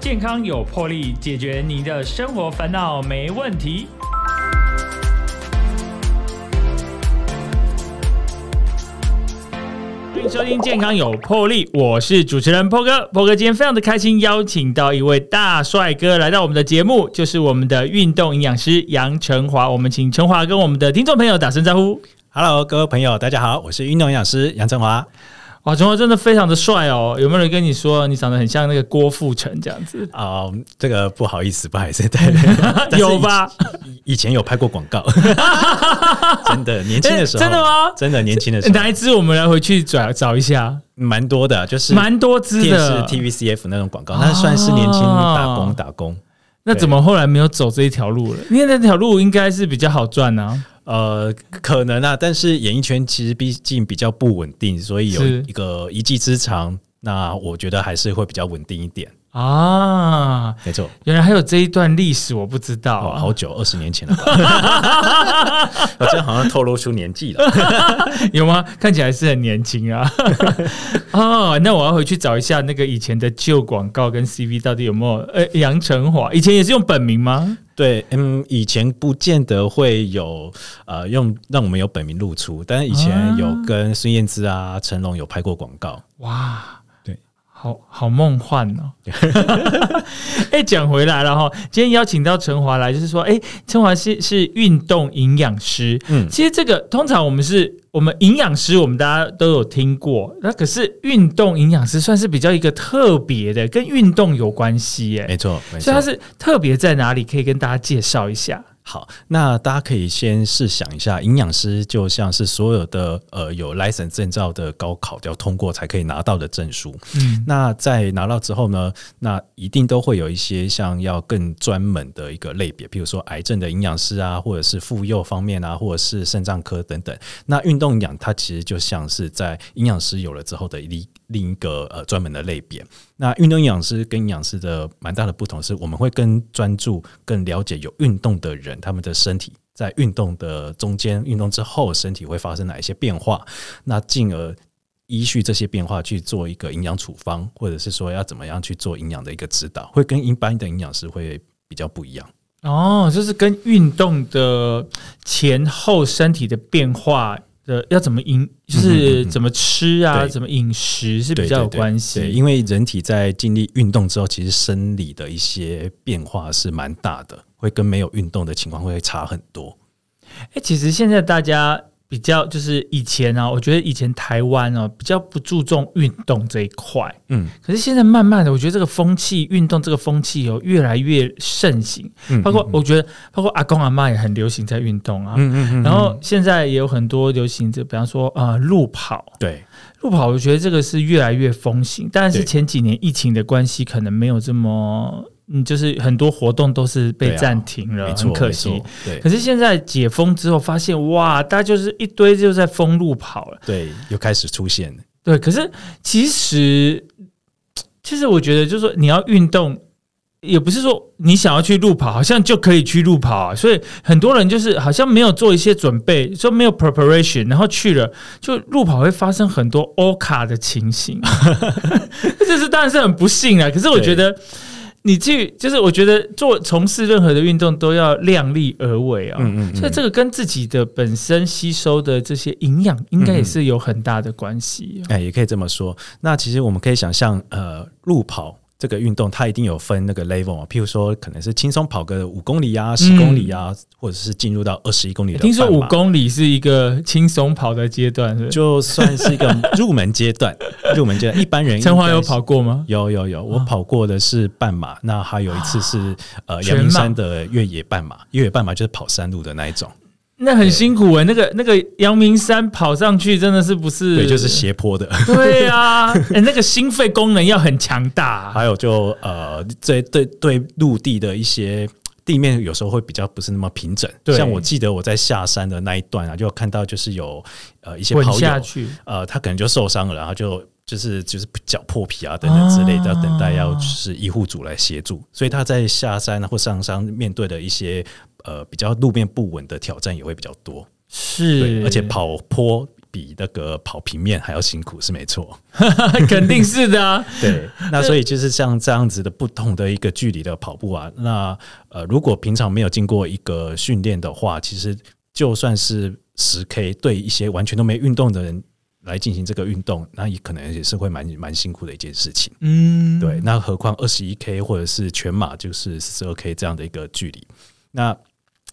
健康有魄力，解决你的生活烦恼没问题。欢迎收听《健康有魄力》，我是主持人波哥。波哥今天非常的开心，邀请到一位大帅哥来到我们的节目，就是我们的运动营养师杨成华。我们请成华跟我们的听众朋友打声招呼。Hello，各位朋友，大家好，我是运动营养师杨成华。哇，成华真的非常的帅哦！有没有人跟你说你长得很像那个郭富城这样子？啊、这个不好意思，不好意思，有吧？以以前有拍过广告，真的，年轻的时候，诶真的吗真的年轻的时候，哪一支我们来回去找找一下？蛮多的，就是蛮多支电视的。TVCF 那种广告，那算是年轻打工打工。那怎么后来没有走这一条路了？因为那条路应该是比较好赚啊。呃，可能啊，但是演艺圈其实毕竟比较不稳定，所以有一个一技之长，那我觉得还是会比较稳定一点。啊，没错，原来还有这一段历史，我不知道。好久，二十年前了吧？我这样好像透露出年纪了。有吗？看起来是很年轻啊。哦，那我要回去找一下那个以前的旧广告跟 CV 到底有没有？呃，杨成华以前也是用本名吗？对，嗯，以前不见得会有呃用让我们有本名露出，但是以前有跟孙燕姿啊、成龙有拍过广告。哇，对，好好梦幻哦。哎，讲回来了哈，今天邀请到陈华来，就是说，哎，陈华是是运动营养师。嗯其实这个通常我们是我们营养师，我们大家都有听过，那可是运动营养师算是比较一个特别的，跟运动有关系耶。没错，没错所以它。是特别在哪里？可以跟大家介绍一下。好，那大家可以先试想一下，营养师就像是所有的呃有 license 证照的高考要通过才可以拿到的证书。嗯，那在拿到之后呢，那一定都会有一些像要更专门的一个类别，比如说癌症的营养师啊，或者是妇幼方面啊，或者是肾脏科等等。那运动营养它其实就像是在营养师有了之后的另另一个呃专门的类别。那运动营养师跟营养师的蛮大的不同是，我们会更专注、更了解有运动的人他们的身体。在运动的中间、运动之后，身体会发生哪一些变化？那进而依序这些变化去做一个营养处方，或者是说要怎么样去做营养的一个指导，会跟一般的营养师会比较不一样。哦，就是跟运动的前后身体的变化的要怎么饮，就是怎么吃啊，对怎么饮食是比较有关系。对，因为人体在经历运动之后，其实生理的一些变化是蛮大的，会跟没有运动的情况会差很多。哎、其实现在大家比较就是以前啊，我觉得以前台湾哦、比较不注重运动这一块，嗯，可是现在慢慢的，我觉得这个风气，运动这个风气有越来越盛行。嗯包括我觉得，包括阿公阿妈也很流行在运动啊。嗯嗯嗯然后现在也有很多流行者，比方说呃路跑，对。路跑，我觉得这个是越来越风行，但是前几年疫情的关系，可能没有这么，嗯，就是很多活动都是被暂停了，很可惜。对可是现在解封之后，发现哇，大家就是一堆就在封路跑了。对，又开始出现了。对，可是其实，其实我觉得，就是说你要运动，也不是说你想要去路跑，好像就可以去路跑啊。所以很多人就是好像没有做一些准备，说没有 preparation，然后去了，就路跑会发生很多 O 卡的情形。这是当然是很不幸啊。可是我觉得。你去就是，我觉得做从事任何的运动都要量力而为啊。嗯嗯嗯所以这个跟自己的本身吸收的这些营养，应该也是有很大的关系、啊。哎，也可以这么说。那其实我们可以想象，呃，路跑这个运动，它一定有分那个 level 啊。譬如说，可能是轻松跑个五公里啊、十公里啊，或者是进入到二十一公里的。听说五，公里是一个轻松跑的阶段，是是？就算是一个 入门阶段。入门阶段，一般人陈华有跑过吗？有有有，我跑过的是半马，那还有一次是呃阳明山的越野半马，越野半马就是跑山路的那一种，那很辛苦哎、那个那个阳明山跑上去真的是不是？对，就是斜坡的。对啊，哎、那个心肺功能要很强大、啊。还有就呃，这对对，陆地的一些地面有时候会比较不是那么平整。对像我记得我在下山的那一段啊，就看到就是有呃一些跑友，下去，呃，他可能就受伤了，然后就就是就是脚破皮啊等等之类的，要等待要就是医护组来协助，所以他在下山或上山面对的一些呃比较路面不稳的挑战也会比较多。是，而且跑坡比那个跑平面还要辛苦，是没错。肯定是的啊。对，那所以就是像这样子的不同的一个距离的跑步啊，那呃，如果平常没有经过一个训练的话，其实就算是十 K，对一些完全都没运动的人来进行这个运动，那也可能也是会蛮蛮辛苦的一件事情。嗯，对，那何况二十一 K 或者是全马就是四十二 K 这样的一个距离，那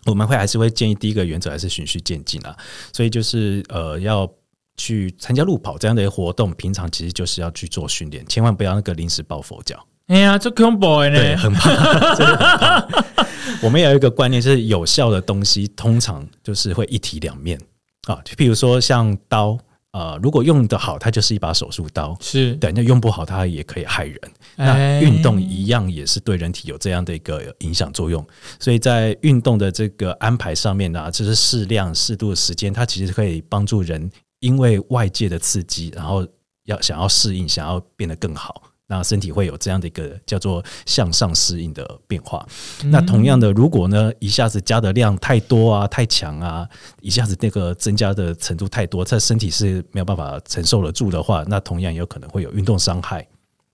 我们会还是会建议第一个原则还是循序渐进啊，所以就是呃要去参加路跑这样的一个活动，平常其实就是要去做训练，千万不要那个临时抱佛脚。哎呀，这恐怖的对，呢。很怕，真的很怕。我们有一个观念，就是有效的东西通常就是会一体两面啊。就譬如说像刀，呃，如果用得好，它就是一把手术刀；是，对，那用不好，它也可以害人。那哎运动一样也是对人体有这样的一个影响作用，所以在运动的这个安排上面呢、就是适量、适度的时间，它其实可以帮助人因为外界的刺激，然后要想要适应，想要变得更好。那身体会有这样的一个叫做向上适应的变化。那同样的，如果呢一下子加的量太多啊、太强啊，一下子那个增加的程度太多，在身体是没有办法承受得住的话，那同样有可能会有运动伤害。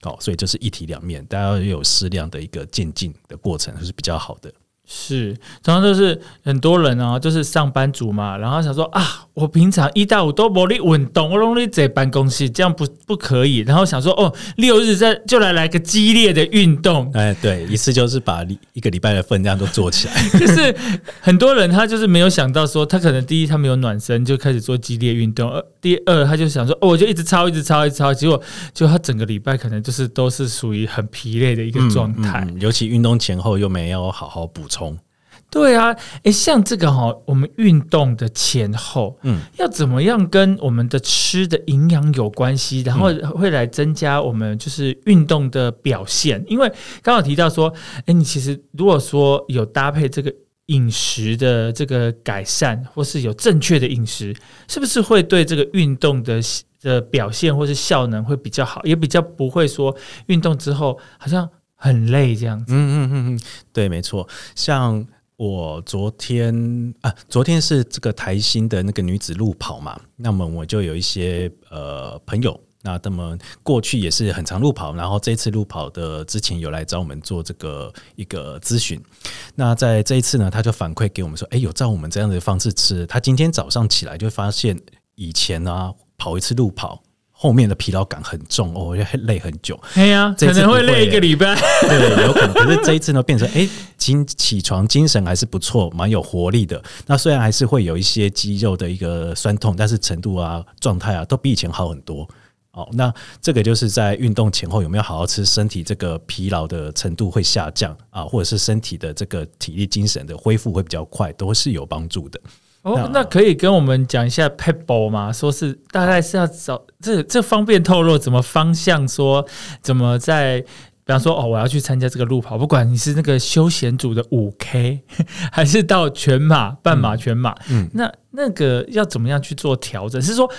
哦，所以这是一体两面，大家要有适量的一个渐进的过程是比较好的。是，常常就是很多人啊，就是上班族嘛，然后想说啊，我平常一到五都不力运动，我容易在办公室，这样不不可以。然后想说哦，六日再就来来个激烈的运动，哎，对，一次就是把一一个礼拜的分量都做起来。就是很多人他就是没有想到说，他可能第一他没有暖身就开始做激烈运动，二第二他就想说哦，我就一直操一直操一直操，结果就他整个礼拜可能就是都是属于很疲累的一个状态。嗯尤其运动前后又没有好好补充。对啊，诶，像这个哈、我们运动的前后，嗯，要怎么样跟我们的吃的营养有关系，然后会来增加我们就是运动的表现。因为刚好提到说，诶，你其实如果说有搭配这个饮食的这个改善，或是有正确的饮食，是不是会对这个运动的的表现或是效能会比较好，也比较不会说运动之后好像很累这样子。嗯嗯嗯嗯，对，没错。像我昨天啊，昨天是这个台新的那个女子路跑嘛，那么我就有一些呃朋友。那他们过去也是很常路跑，然后这一次路跑的之前有来找我们做这个一个咨询。那在这一次呢，他就反馈给我们说，哎，有照我们这样的方式吃。他今天早上起来就发现，以前呢、跑一次路跑，后面的疲劳感很重哦，就累很久。哎呀，可能会累一个礼拜。对，有可能。可是这一次呢，变成哎，精起床精神还是不错，蛮有活力的。那虽然还是会有一些肌肉的一个酸痛，但是程度啊、状态啊，都比以前好很多。哦，那这个就是在运动前后有没有好好吃，身体这个疲劳的程度会下降啊，或者是身体的这个体力、精神的恢复会比较快，都是有帮助的。哦，那可以跟我们讲一下 Pebble 吗？说是大概是要找这这方便透露怎么方向说怎么在，比方说哦，我要去参加这个路跑，不管你是那个休闲组的五 K，还是到全马、半马、全马，嗯那那个要怎么样去做调整？是说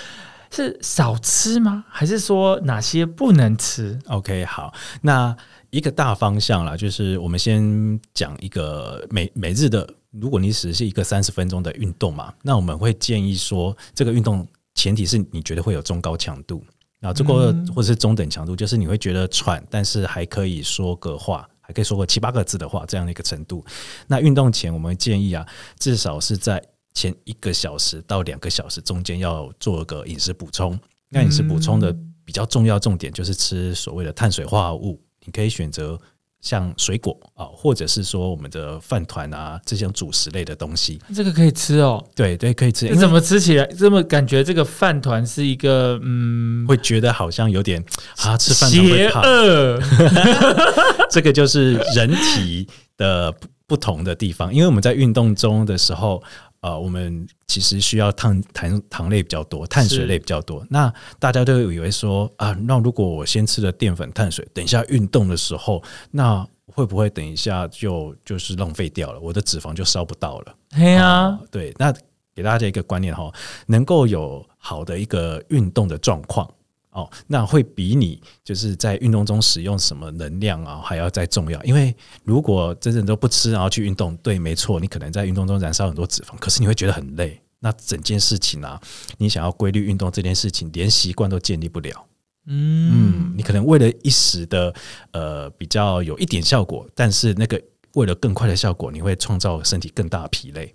是少吃吗？还是说哪些不能吃？OK，好，那一个大方向啦，就是我们先讲一个每每日的，如果你只是一个三十分钟的运动嘛，那我们会建议说，这个运动前提是你觉得会有中高强度，啊，这个嗯或者是中等强度，就是你会觉得喘，但是还可以说个话。还可以说个七八个字的话，这样的一个程度。那运动前，我们建议啊，至少是在前一个小时到两个小时中间要做个饮食补充。那饮食补充的比较重要重点就是吃所谓的碳水化合物，你可以选择像水果啊，或者是说我们的饭团啊这些主食类的东西。这个可以吃哦。对对，可以吃。你怎么吃起来这么感觉？这个饭团是一个嗯，会觉得好像有点啊，吃饭团会邪胖。恶。这个就是人体的不不同的地方，因为我们在运动中的时候，呃，我们其实需要糖糖糖类比较多，碳水类比较多。那大家都以为说啊，那如果我先吃了淀粉、碳水，等一下运动的时候，那会不会等一下就就是浪费掉了？我的脂肪就烧不到了。对呀、啊对，那给大家一个观念哈，能够有好的一个运动的状况哦，那会比你就是在运动中使用什么能量啊还要再重要。因为如果真正都不吃，然后去运动，对，没错，你可能在运动中燃烧很多脂肪，可是你会觉得很累。那整件事情啊，你想要规律运动这件事情，连习惯都建立不了。嗯嗯，你可能为了一时的呃比较有一点效果，但是那个为了更快的效果，你会创造身体更大的疲累，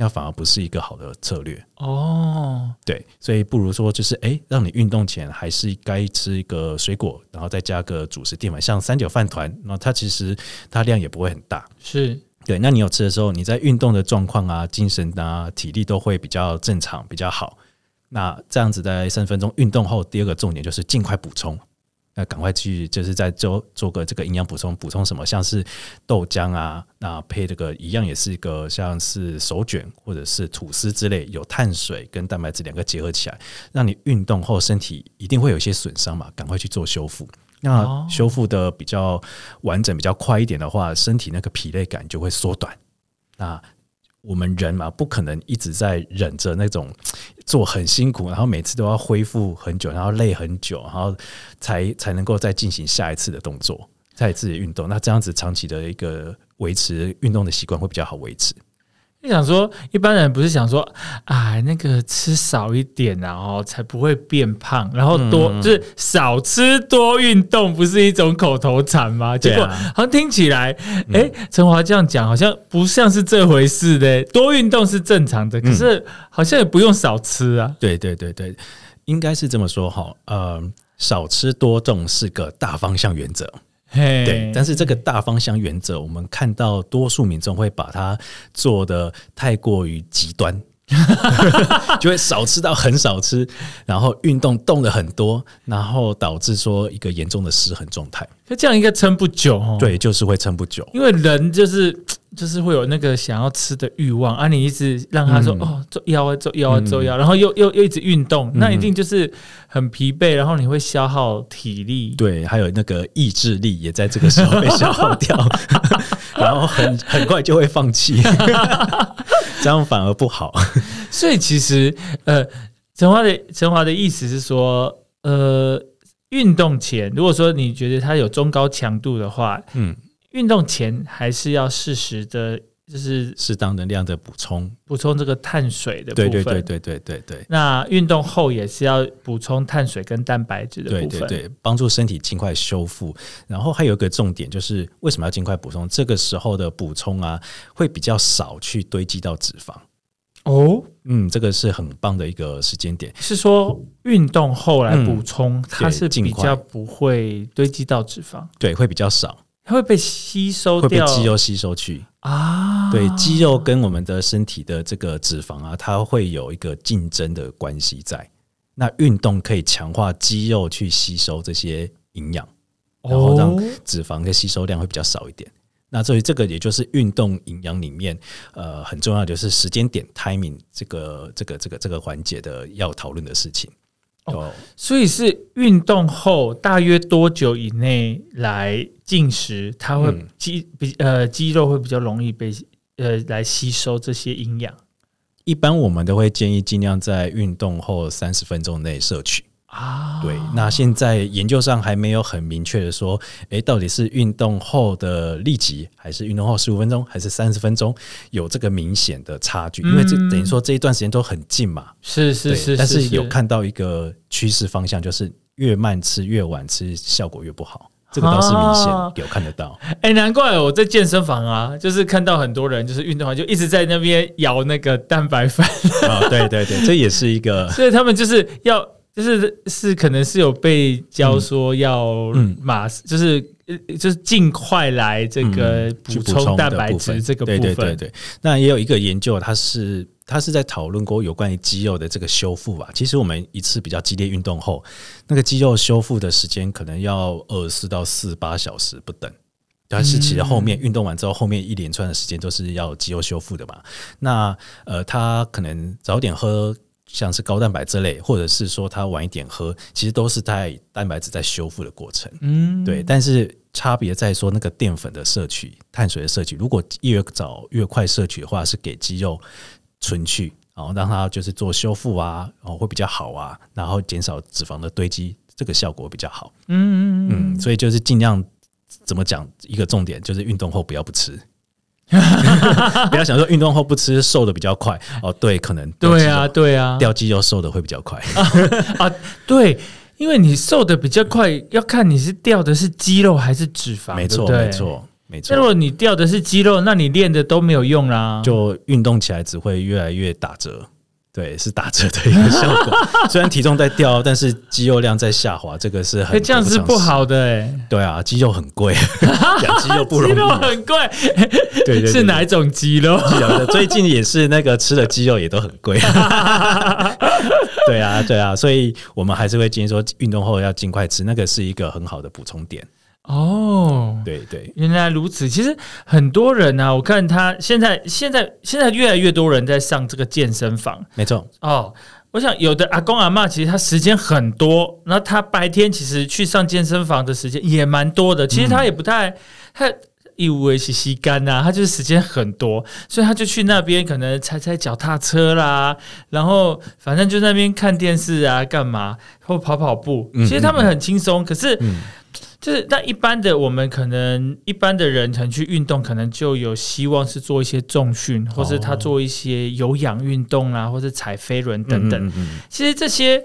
那反而不是一个好的策略。哦，对，所以不如说就是，诶，让你运动前还是该吃一个水果，然后再加个主食淀粉，像三角饭团，那它其实它量也不会很大。是对，那你有吃的时候，你在运动的状况啊、精神啊、体力都会比较正常、比较好。那这样子在三十分钟运动后，第二个重点就是尽快补充。那赶快去，就是在做做个这个营养补充，补充什么？像是豆浆啊，那配这个一样也是一个像是手卷或者是吐司之类，有碳水跟蛋白质两个结合起来，让你运动后身体一定会有一些损伤嘛，赶快去做修复。那哦修复的比较完整、比较快一点的话，身体那个疲累感就会缩短。那我们人嘛，不可能一直在忍着那种做很辛苦，然后每次都要恢复很久，然后累很久，然后才才能够再进行下一次的动作，下一次的运动。那这样子长期的一个维持运动的习惯会比较好维持。就想说，一般人不是想说，哎，那个吃少一点然后才不会变胖，然后多、嗯就是少吃多运动，不是一种口头禅吗？结果啊好像听起来，哎、陈华这样讲好像不像是这回事的。多运动是正常的，可是好像也不用少吃啊。对对对对，应该是这么说哈。呃，少吃多动是个大方向原则。嘿，对，但是这个大方向原则，我们看到多数民众会把它做的太过于极端，就会少吃到很少吃，然后运动动的很多，然后导致说一个严重的失衡状态。就这样应该撑不久哦。，对，就是会撑不久。因为人就是就是会有那个想要吃的欲望啊，你一直让他说、嗯哦做腰啊做腰啊做腰，然后又又又一直运动，那一定就是很疲惫，然后你会消耗体力。对，还有那个意志力也在这个时候被消耗掉，然后很很快就会放弃，这样反而不好。所以其实呃，陈华的陈华的意思是说，呃，运动前如果说你觉得它有中高强度的话，嗯，运动前还是要适时的，就是适当能量的补充，补充这个碳水的部分。对对对对对对对。那运动后也是要补充碳水跟蛋白质的对部分。对对，帮助身体尽快修复。然后还有一个重点就是，为什么要尽快补充？这个时候的补充啊，会比较少去堆积到脂肪。哦，嗯，这个是很棒的一个时间点。是说运动后来补充，它是比较不会堆积到脂肪，对，会比较少，它会被吸收会被掉肌肉吸收去。啊。对，肌肉跟我们的身体的这个脂肪啊，它会有一个竞争的关系在。那运动可以强化肌肉去吸收这些营养，然后让哦脂肪的吸收量会比较少一点。那所以这个也就是运动营养里面呃很重要的就是时间点 timing 这个这个这个这个环节的要讨论的事情。哦，所以是运动后大约多久以内来进食，它会嗯。肌比呃肌肉会比较容易被呃来吸收这些营养？一般我们都会建议尽量在运动后三十分钟内摄取。啊。对，那现在研究上还没有很明确的说，诶，到底是运动后的立即，还是运动后十五分钟，还是三十分钟有这个明显的差距？因为这嗯等于说这一段时间都很近嘛，是是对是，但是有看到一个趋势方向，就是越慢吃越晚吃，效果越不好。这个倒是明啊显有看得到。哎、难怪我在健身房啊，就是看到很多人就是运动完就一直在那边摇那个蛋白粉，啊，对对对，这也是一个 所以他们就是要就是是可能是有被教说要嗯马、就是呃就是尽快来这个补充蛋白质这个部分，对对对对，那也有一个研究，它是它是在讨论过有关于肌肉的这个修复吧。其实我们一次比较激烈运动后，那个肌肉修复的时间可能要二四到四八小时不等。但是其实后面运动完之后，后面一连串的时间都是要肌肉修复的嘛。那呃，他可能早点喝。像是高蛋白之类，或者是说他晚一点喝，其实都是在蛋白质在修复的过程。嗯，对，但是差别在说那个淀粉的摄取、碳水的摄取，如果越早越快摄取的话，是给肌肉存去，然后让它就是做修复啊，然后会比较好啊，然后减少脂肪的堆积，这个效果比较好。嗯嗯嗯嗯，所以就是尽量怎么讲，一个重点就是运动后不要不吃。不要想说运动后不吃瘦的比较快哦，对，可能对啊，对啊，掉肌肉瘦的会比较快。啊，对，因为你瘦的比较快，要看你是掉的是肌肉还是脂肪，没错，没。错，没错如。果你掉的是肌肉，那你练的都没有用啦。就运动起来只会越来越打折，对，是打折的一个效果。虽然体重在掉，但是肌肉量在下滑，这个是很哎，这样是不。好的哎，对啊，肌肉很贵，养肌肉不容 肌肉易。很贵，对对对是哪一种肌肉？最近也是那个吃的鸡肉也都很贵。对啊，对啊，所以我们还是会建议说，运动后要尽快吃，那个是一个很好的补充点。哦，对对，原来如此。其实很多人啊，我看他现在现在现在越来越多人在上这个健身房没错，哦。我想有的阿公阿妈其实他时间很多，然后他白天其实去上健身房的时间也蛮多的。其实他也不太他。以为是吸干呐，他就是时间很多，所以他就去那边可能踩踩脚踏车啦，然后反正就在那边看电视啊，干嘛或跑跑步。嗯其实他们很轻松，可是嗯，就是那一般的我们可能一般的人可能去运动，可能就有希望是做一些重训，或是他做一些有氧运动啊，或是踩飞轮等等。其实这些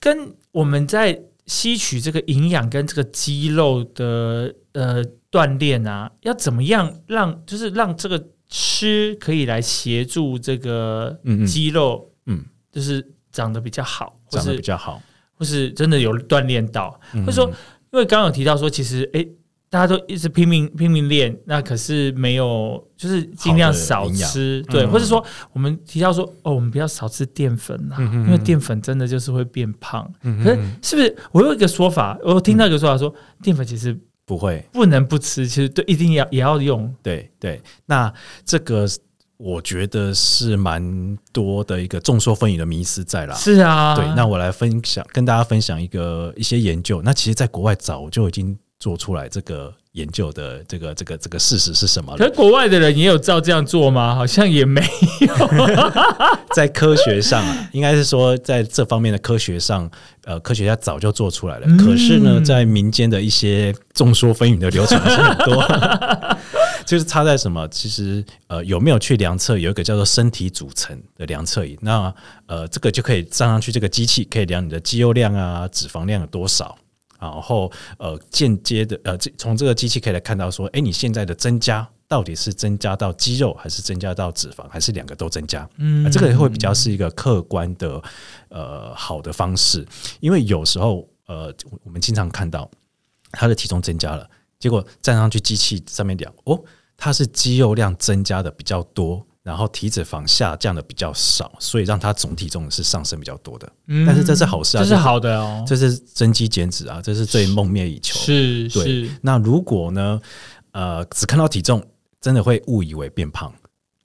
跟我们在吸取这个营养跟这个肌肉的呃锻炼啊，要怎么样让就是让这个吃可以来协助这个肌肉，嗯，就是长得比较好，或长得比较好，或是真的有锻炼到。嗯或者说，因为刚刚有提到说，其实诶，大家都一直拼命拼命练，那可是没有，就是尽量少吃，对，嗯或者说我们提到说，哦，我们不要少吃淀粉啊，嗯嗯嗯因为淀粉真的就是会变胖。嗯可是是不是？我有一个说法，我听到一个说法说，淀粉其实不会，不能不吃，其实对一定要也要用。对对，那这个我觉得是蛮多的一个众说纷纭的迷思在啦。是啊，对，那我来分享，跟大家分享一个一些研究。那其实，在国外早就已经做出来这个研究的这个这个这个事实是什么了？可国外的人也有照这样做吗？好像也没有 在科学上啊，应该是说在这方面的科学上，呃，科学家早就做出来了。嗯可是呢，在民间的一些众说纷纭的流传是很多。就是差在什么？其实呃，有没有去量测？有一个叫做身体组成的量测仪，那呃，这个就可以上上去这个机器，可以量你的肌肉量啊、脂肪量有多少。然后呃，间接的呃，这从这个机器可以来看到说，哎，你现在的增加到底是增加到肌肉，还是增加到脂肪，还是两个都增加？嗯啊，这个会比较是一个客观的呃好的方式，因为有时候呃，我们经常看到他的体重增加了，结果站上去机器上面量，哦，他是肌肉量增加的比较多，然后体脂肪下降的比较少，所以让它总体重是上升比较多的。嗯。但是这是好事啊，这是好的哦，这是增肌减脂啊，这是最梦寐以求。是对。是，那如果呢，呃，只看到体重，真的会误以为变胖，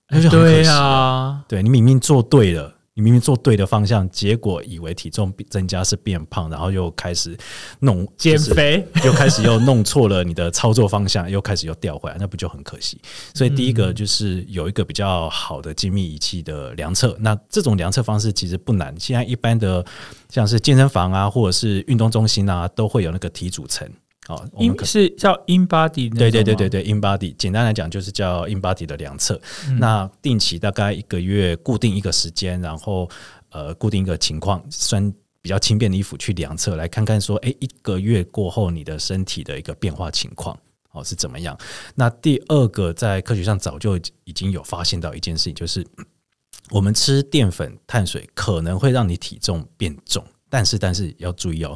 那就很可对惜啊。啊，对你明明做对了，你明明做对的方向，结果以为体重增加是变胖，然后又开始弄减，肥，又开始又弄错了你的操作方向，又开始又掉回来，那不就很可惜？所以第一个就是有一个比较好的精密仪器的量测，那这种量测方式其实不难，现在一般的像是健身房啊，或者是运动中心啊，都会有那个体组成。哦，我们因可是叫 in body，对对对对对，in body，简单来讲就是叫 in body 的量测。嗯那定期大概一个月固定一个时间，然后呃固定一个情况，穿比较轻便的衣服去量测，来看看说，哎，一个月过后你的身体的一个变化情况。哦，是怎么样？那第二个，在科学上早就已经有发现到一件事情，就是 我们吃淀粉、碳水可能会让你体重变重，但是但是要注意哦，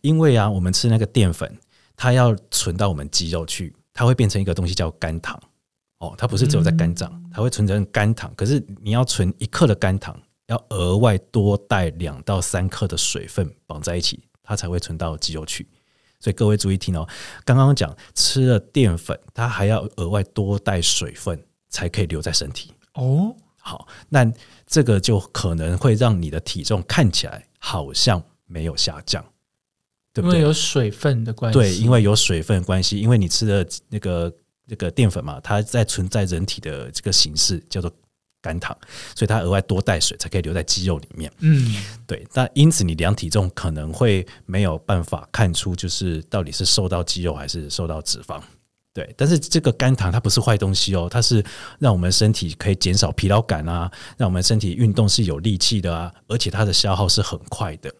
因为啊，我们吃那个淀粉，它要存到我们肌肉去，它会变成一个东西叫肝糖。哦，它不是只有在肝脏，它会存成肝糖。可是你要存一克的肝糖，要额外多带两到三克的水分绑在一起，它才会存到肌肉去。所以各位注意听哦，刚刚讲吃了淀粉，它还要额外多带水分才可以留在身体。哦，好，那这个就可能会让你的体重看起来好像没有下降，对不对？因为有水分的关系，对，因为有水分的关系，因为你吃的那个那个淀粉嘛，它在存在人体的这个形式叫做肝糖，所以它额外多带水才可以留在肌肉里面。嗯，对，那因此你量体重可能会没有办法看出，就是到底是瘦到肌肉还是瘦到脂肪。对，但是这个肝糖它不是坏东西哦，它是让我们身体可以减少疲劳感啊，让我们身体运动是有力气的啊，而且它的消耗是很快的。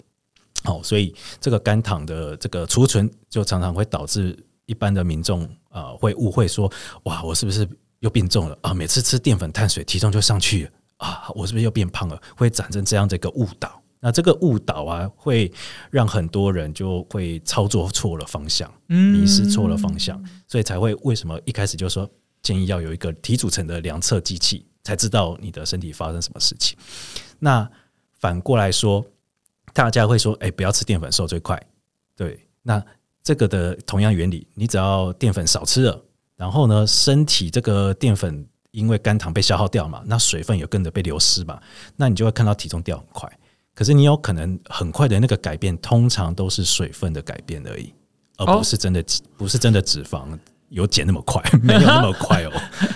好，所以这个肝糖的这个储存就常常会导致一般的民众啊会误会说，哇，我是不是又变重了啊？每次吃淀粉碳水，体重就上去了啊？我是不是又变胖了？会产生这样的一个误导。那这个误导啊，会让很多人就会操作错了方向，迷失错了方向，所以才会为什么一开始就说建议要有一个体组成的量测机器，才知道你的身体发生什么事情。那反过来说，大家会说，哎，不要吃淀粉，瘦最快。对，那这个的同样原理，你只要淀粉少吃了，然后呢，身体这个淀粉因为肝糖被消耗掉嘛，那水分也跟着被流失嘛，那你就会看到体重掉很快。可是你有可能很快的那个改变，通常都是水分的改变而已，而不是真的不是真的脂肪有减那么快，没有那么快哦。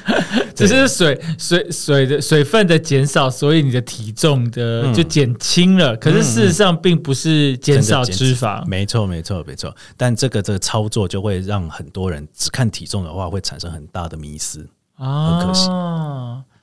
只是水水水的水分的减少，所以你的体重的就减轻了。可是事实上并不是减少脂肪，没错没错没错。但这个这个操作就会让很多人只看体重的话，会产生很大的迷失啊，很可惜。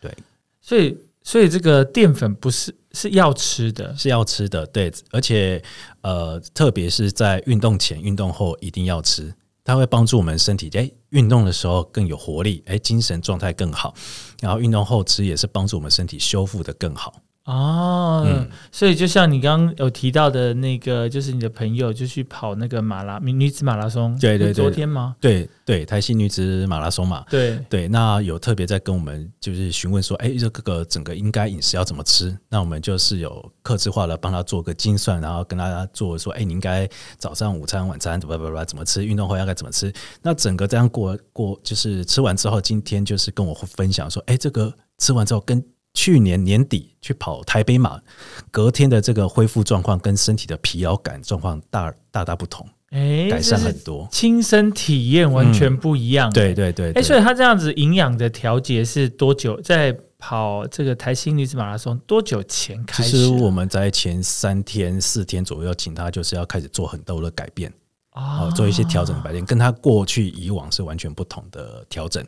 对，所以所以这个淀粉不是。是要吃的，是要吃的，对，而且呃，特别是在运动前、运动后一定要吃，它会帮助我们身体，哎，运动的时候更有活力，哎，精神状态更好，然后运动后吃也是帮助我们身体修复的更好。哦，所以就像你刚刚有提到的那个，就是你的朋友就去跑那个马拉女子马拉松，对对对，昨天吗？对对，台西女子马拉松嘛，对对，那有特别在跟我们就是询问说，哎，这个整个应该饮食要怎么吃？那我们就是有克制化的帮他做个精算，然后跟大家做说，哎，你应该早上、午餐、晚餐怎么怎么怎么吃？运动后要该怎么吃？那整个这样过过，就是吃完之后，今天就是跟我分享说，哎，这个吃完之后跟。去年年底去跑台北马，隔天的这个恢复状况跟身体的疲劳感状况大大大不同，哎，改善很多，亲身体验完全不一样。对对对，哎，所以他这样子营养的调节是多久？在跑这个台新女子马拉松多久前开始？其实我们在前三天四天左右，请他就是要开始做很多的改变啊，做一些调整改变，跟他过去以往是完全不同的调整。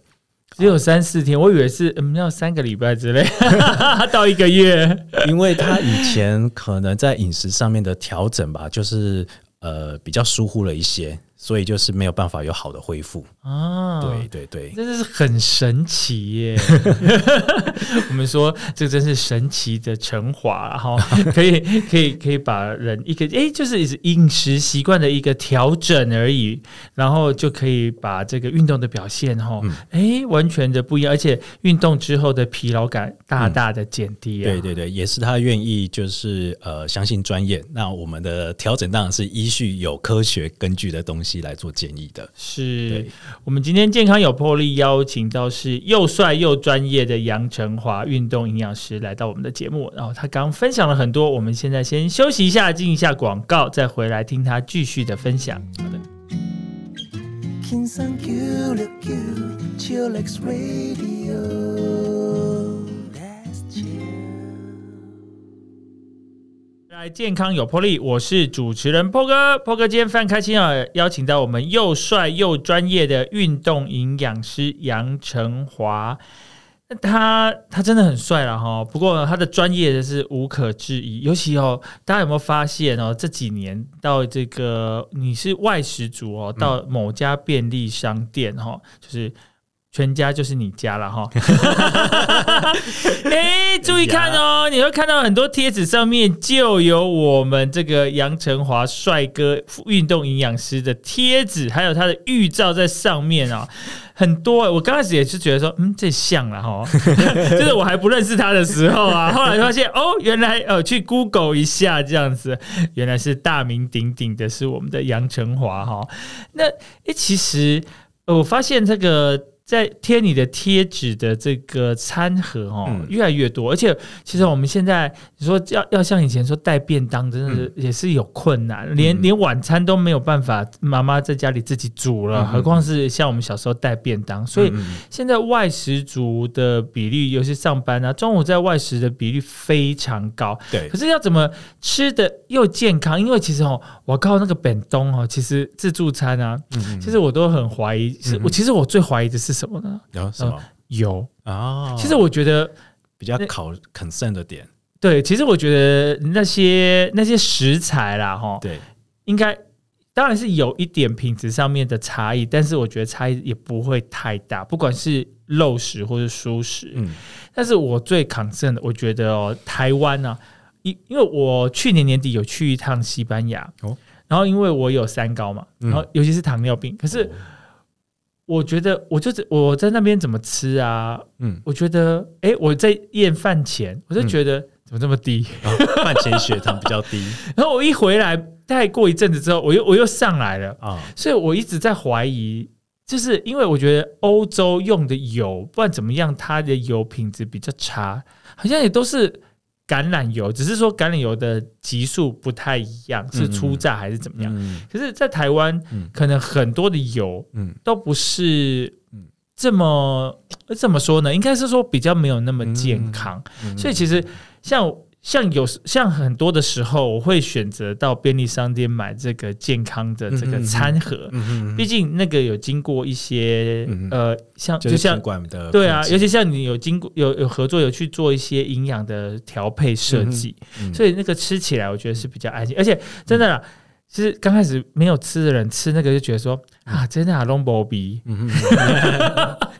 只有三四天，我以为是嗯要三个礼拜之类，到一个月。因为他以前可能在饮食上面的调整吧，就是呃比较疏忽了一些。所以就是没有办法有好的恢复啊！对对对，真的是很神奇耶！我们说这真是神奇的成华，然后 可以可以可以把人一个哎，就是饮食习惯的一个调整而已，然后就可以把这个运动的表现哈，哎，完全的不一样，而且运动之后的疲劳感大大的减低。对对对，也是他愿意就是呃相信专业。那我们的调整当然是依序有科学根据的东西。来做建议的是我们今天健康有魄力邀请到是又帅又专业的杨成华运动营养师来到我们的节目，然后他刚分享了很多，我们现在先休息一下，进一下广告，再回来听他继续的分享。好的。健康有魄力，我是主持人波哥。波哥今天非常开心啊，邀请到我们又帅又专业的运动营养师杨成华。那他他真的很帅了哈，不过他的专业是无可置疑。尤其哦，大家有没有发现哦？这几年到这个你是外食族哦，到某家便利商店哈，就是。全家就是你家了哈，哎，注意看哦，你会看到很多贴纸上面就有我们这个杨成华帅哥运动营养师的贴纸，还有他的预照在上面啊，很多。我刚开始也是觉得说，嗯，这像了哈，就是我还不认识他的时候啊，后来发现哦，原来呃，去 Google 一下这样子，原来是大名鼎鼎的是我们的杨成华哈。那哎，其实我发现这个。在贴你的贴纸的这个餐盒哦，嗯。越来越多，而且其实我们现在你说要要像以前说带便当，真的是也是有困难，连嗯。连晚餐都没有办法，妈妈在家里自己煮了，嗯何况是像我们小时候带便当，所以。现在外食族的比例，尤其上班啊，中午在外食的比例非常高。对。可是要怎么吃的又健康？因为其实哦，我靠那个本东哦，其实自助餐啊，其实我都很怀疑，是嗯。我其实我最怀疑的是什么呢？有什么有。啊？其实我觉得，比较考 concern 的点，对，其实我觉得那些那些食材啦，哈，对，应该当然是有一点品质上面的差异，但是我觉得差异也不会太大，不管是肉食或是蔬食。嗯但是我最 concern 的，我觉得哦，台湾呢、因因为我去年年底有去一趟西班牙，哦然后因为我有三高嘛，嗯然后尤其是糖尿病，可是我觉得我就是我在那边怎么吃啊？嗯，我觉得，哎，我在验饭前，我就觉得、怎么这么低？饭前血糖比较低。然后我一回来，大概过一阵子之后，我又我又上来了，啊，所以我一直在怀疑，就是因为我觉得欧洲用的油，不管怎么样，它的油品质比较差，好像也都是橄榄油，只是说橄榄油的级数不太一样，是初榨还是怎么样？嗯可是，在台湾，嗯可能很多的油嗯都不是嗯这么呃怎么说呢？应该是说比较没有那么健康。嗯所以其实像像有像很多的时候，我会选择到便利商店买这个健康的这个餐盒，嗯嗯毕竟那个有经过一些、嗯呃，像就就是像对啊，尤其像你有经过有有合作，有去做一些营养的调配设计，嗯所以那个吃起来我觉得是比较安心，而且真的啦。其实刚开始没有吃的人吃那个就觉得说啊，真的啊，龙博比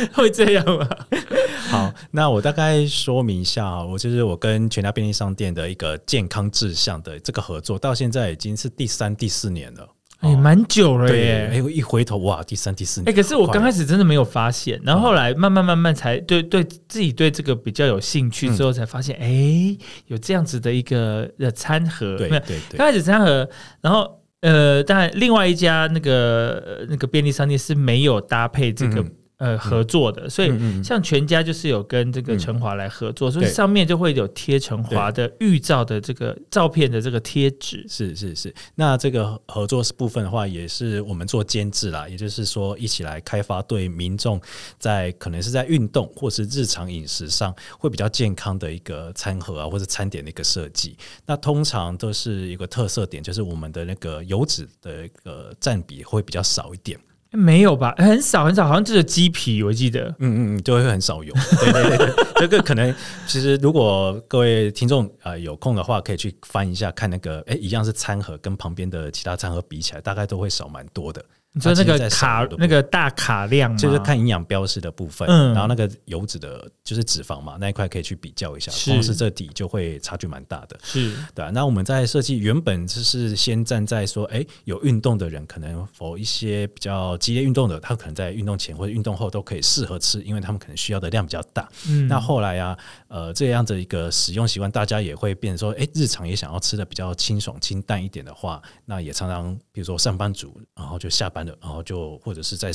会这样吗？好，那我大概说明一下啊，我就是我跟全家便利商店的一个健康志向的这个合作，到现在已经是第三、第四年了。哎，蛮久了对，耶。哎，一回头哇，第三、第四年哎、年。可是我刚开始始真的没有发现，然后后来慢慢慢慢才对对自己对这个比较有兴趣之后，才发现哎、有这样子的一个呃餐盒。对对对，刚开始餐盒，然后呃，当然另外一家那个呃那个便利商店是没有搭配这个、嗯呃合作的，所以。像全家就是有跟这个陈华来合作，所以上面就会有贴陈华的预照的这个照片的这个贴纸。是是是，那这个合作部分的话，也是我们做监制啦，也就是说一起来开发对民众在可能是在运动或是日常饮食上会比较健康的一个餐盒啊，或者餐点的一个设计。那通常都是一个特色点，就是我们的那个油脂的一个占比会比较少一点。没有吧？很少很少，好像只有鸡皮，我记得。嗯嗯嗯，就会很少用。对对对，这个可能其实如果各位听众啊、有空的话，可以去翻一下看那个，哎，一样是餐盒跟旁边的其他餐盒比起来，大概都会少蛮多的。你说那个卡那个大卡量？就是看营养标识的部分，嗯然后那个油脂的，就是脂肪嘛，那一块可以去比较一下，是光是这底就会差距蛮大的。是对啊，那我们在设计原本就是先站在说，哎，有运动的人可能否一些比较激烈运动的，他可能在运动前或者运动后都可以适合吃，因为他们可能需要的量比较大。嗯那后来啊，呃，这样的一个使用习惯，大家也会变成说，哎，日常也想要吃的比较清爽清淡一点的话，那也常常比如说上班族，然后就下班了，然后就或者是在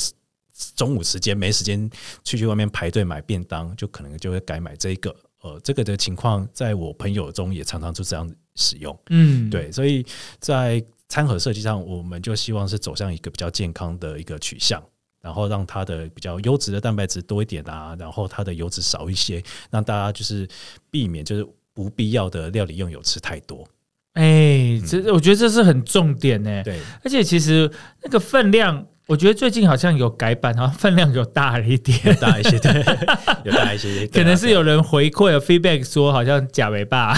中午时间没时间去去外面排队买便当，就可能就会改买这一个。呃，这个的情况在我朋友中也常常就这样使用。嗯，对，所以在餐盒设计上，我们就希望是走向一个比较健康的一个取向，然后让它的比较优质的蛋白质多一点啊，然后它的油脂少一些，让大家就是避免就是不必要的料理用油吃太多。哎，这我觉得这是很重点呢。对，而且其实那个分量，我觉得最近好像有改版，好像分量有大了一点。有大一些，对，有大一些，可能是有人回馈有 feedback 说，好像假尾巴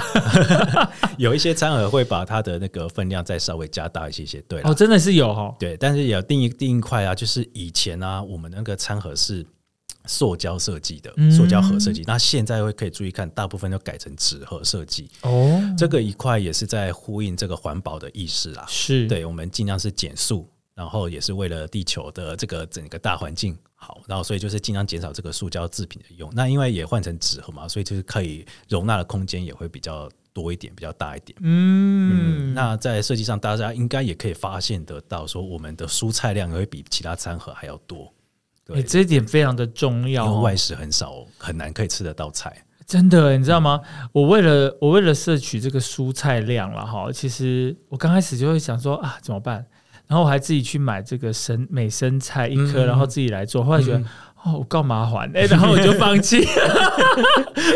有一些餐盒会把它的那个分量再稍微加大一些些，对哦，真的是有哦。对，但是也要定一定一块啊，就是以前啊，我们那个餐盒是塑胶设计的，嗯塑胶盒设计。那现在会可以注意看，大部分都改成纸盒设计。哦，这个一块也是在呼应这个环保的意识啦。是，对，我们尽量是减速，然后也是为了地球的这个整个大环境好，然后所以就是尽量减少这个塑胶制品的用。那因为也换成纸盒嘛，所以就是可以容纳的空间也会比较多一点，比较大一点。嗯，嗯，那在设计上，大家应该也可以发现得到，说我们的蔬菜量也会比其他餐盒还要多。对哎，这一点非常的重因要哦、为外食很少，很难可以吃得到菜。真的，你知道吗？我为了我为了摄取这个蔬菜量了哈，其实我刚开始就会想说啊，怎么办？然后我还自己去买这个生美生菜一颗，嗯然后自己来做。后来觉得、嗯哦，我够麻烦哎、然后我就放弃，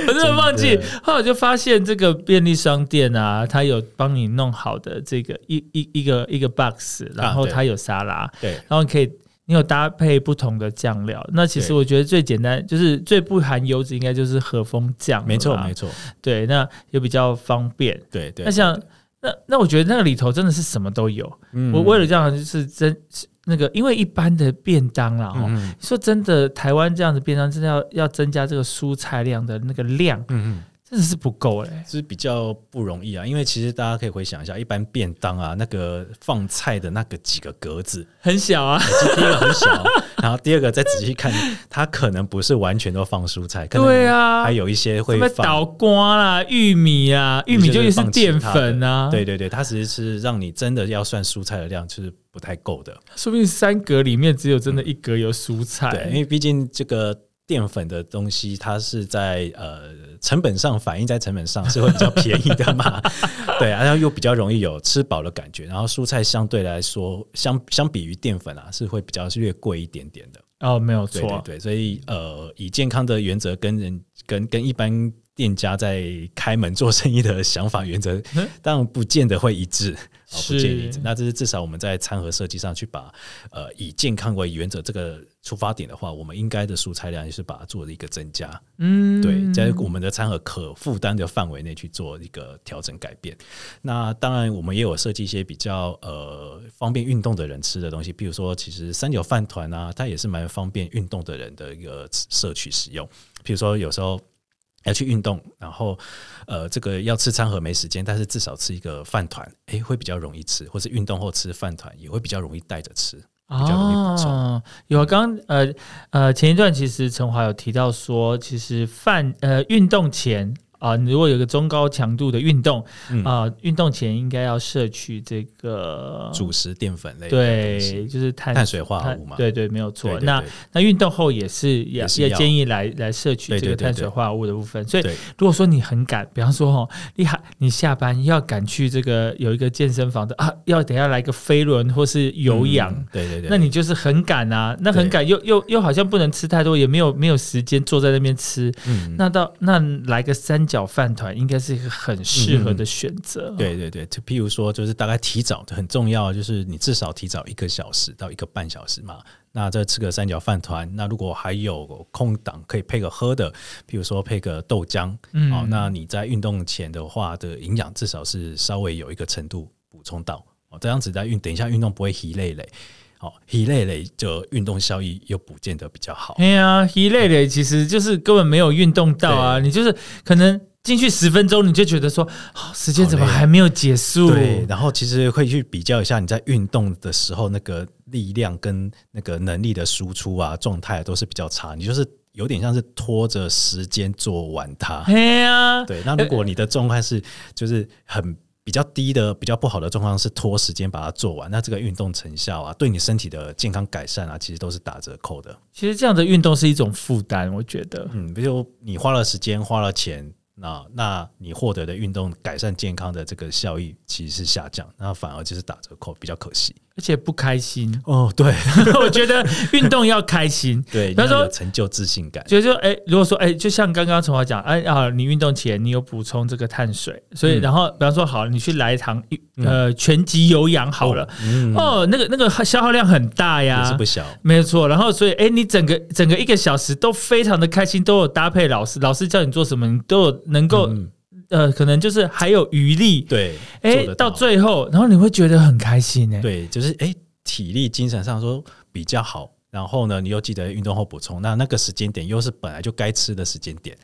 我真的放弃真的。后来我就发现这个便利商店啊，它有帮你弄好的这个一一一个一个 box，然后对它有沙拉，对，然后可以你有搭配不同的酱料。那其实我觉得最简单，就是最不含油脂，应该就是和风酱。没错没错，对，那也比较方便。对对。那像那那我觉得那个里头真的是什么都有。嗯我为了这样就是真那个，因为一般的便当啦，说真的，台湾这样的便当真的要要增加这个蔬菜量的那个量，嗯嗯，真的是不够嘞。是比较不容易啊，因为其实大家可以回想一下，一般便当啊，那个放菜的那个几个格子，很小啊，第一个很小，然后第二个再仔细看，它可能不是完全都放蔬菜，可能对啊还有一些会放倒瓜啦、玉米啊，玉米就也是淀粉啊，对，对对，它其实是让你真的要算蔬菜的量，就是不太够的。说不定三格里面只有真的一格有蔬菜。对，因为毕竟这个淀粉的东西，它是在呃成本上反映在成本上是会比较便宜的嘛，对，然后又比较容易有吃饱的感觉，然后蔬菜相对来说相相比于淀粉啊是会比较略贵一点点的，哦，没有对对错，对，所以呃以健康的原则跟人跟跟一般店家在开门做生意的想法原则，当然不见得会一致。哦，不建议一致是。那这是至少我们在餐盒设计上去把呃以健康为原则这个出发点的话，我们应该的蔬菜量也是把它做了一个增加。嗯，对，在我们的餐盒可负担的范围内去做一个调整改变。那当然，我们也有设计一些比较呃方便运动的人吃的东西，比如说，其实三角饭团啊，它也是蛮方便运动的人的一个摄取使用。比如说，有时候。要去运动，然后呃，这个要吃餐盒没时间，但是至少吃一个饭团，诶，会比较容易吃，或是运动后吃饭团也会比较容易带着吃。比较容易补充哦，有啊，刚刚呃呃前一段其实陈华有提到说，其实饭呃运动前啊、你如果有个中高强度的运动嗯。啊，运、动前应该要摄取这个主食淀粉类的对，就是碳碳水化合物嘛，对对，没有错。对对那对。那运动后也是也也是也建议来来摄取这个碳水化合物的部分。所以如果说你很赶，比方说哦，你还你下班要赶去这个有一个健身房的啊，要等下来个飞轮或是有氧。嗯对对对，那你就是很赶啊，那很赶又又又好像不能吃太多，也没有没有时间坐在那边吃。嗯。那到那来个三角饭团，应该是一个很适合的选择。对对对，就譬如说，就是大概提早很重要，就是你至少提早一个小时到一个半小时嘛。那再吃个三角饭团，那如果还有空档可以配个喝的，譬如说配个豆浆，嗯。哦，那你在运动前的话的营养至少是稍微有一个程度补充到，哦，这样子在运等一下运动不会疲累累，哦，疲累累就运动效益又不见得比较好。哎呀，一类的其实就是根本没有运动到啊，你就是可能进去十分钟，你就觉得说，哦、时间怎么好累啊还没有结束？对，然后其实会去比较一下你在运动的时候那个力量跟那个能力的输出啊，状态都是比较差，你就是有点像是拖着时间做完它。哎呀，对，那如果你的状态是就是很比较低的、比较不好的状况是拖时间把它做完，那这个运动成效啊，对你身体的健康改善啊，其实都是打折扣的。其实这样的运动是一种负担，我觉得。嗯，比如你花了时间、花了钱，那那你获得的运动改善健康的这个效益其实是下降，那反而就是打折扣，比较可惜。而且不开心，哦，对。我觉得运动要开心。对，比方说你要有成就自信感。就就哎、如果说哎、就像刚刚陈华讲，哎啊，你运动前你有补充这个碳水，所以、嗯。然后比方说好，你去来一堂呃拳击有氧好了，嗯，哦，那个那个消耗量很大呀，也是不小。没有错，然后所以哎，你整个整个一个小时都非常的开心，都有搭配老师，老师叫你做什么，你都有能够、嗯呃，可能就是还有余力，对，哎到最后，然后你会觉得很开心哎，对，就是哎，体力、精神上说比较好，然后呢，你又记得运动后补充，那那个时间点又是本来就该吃的时间点。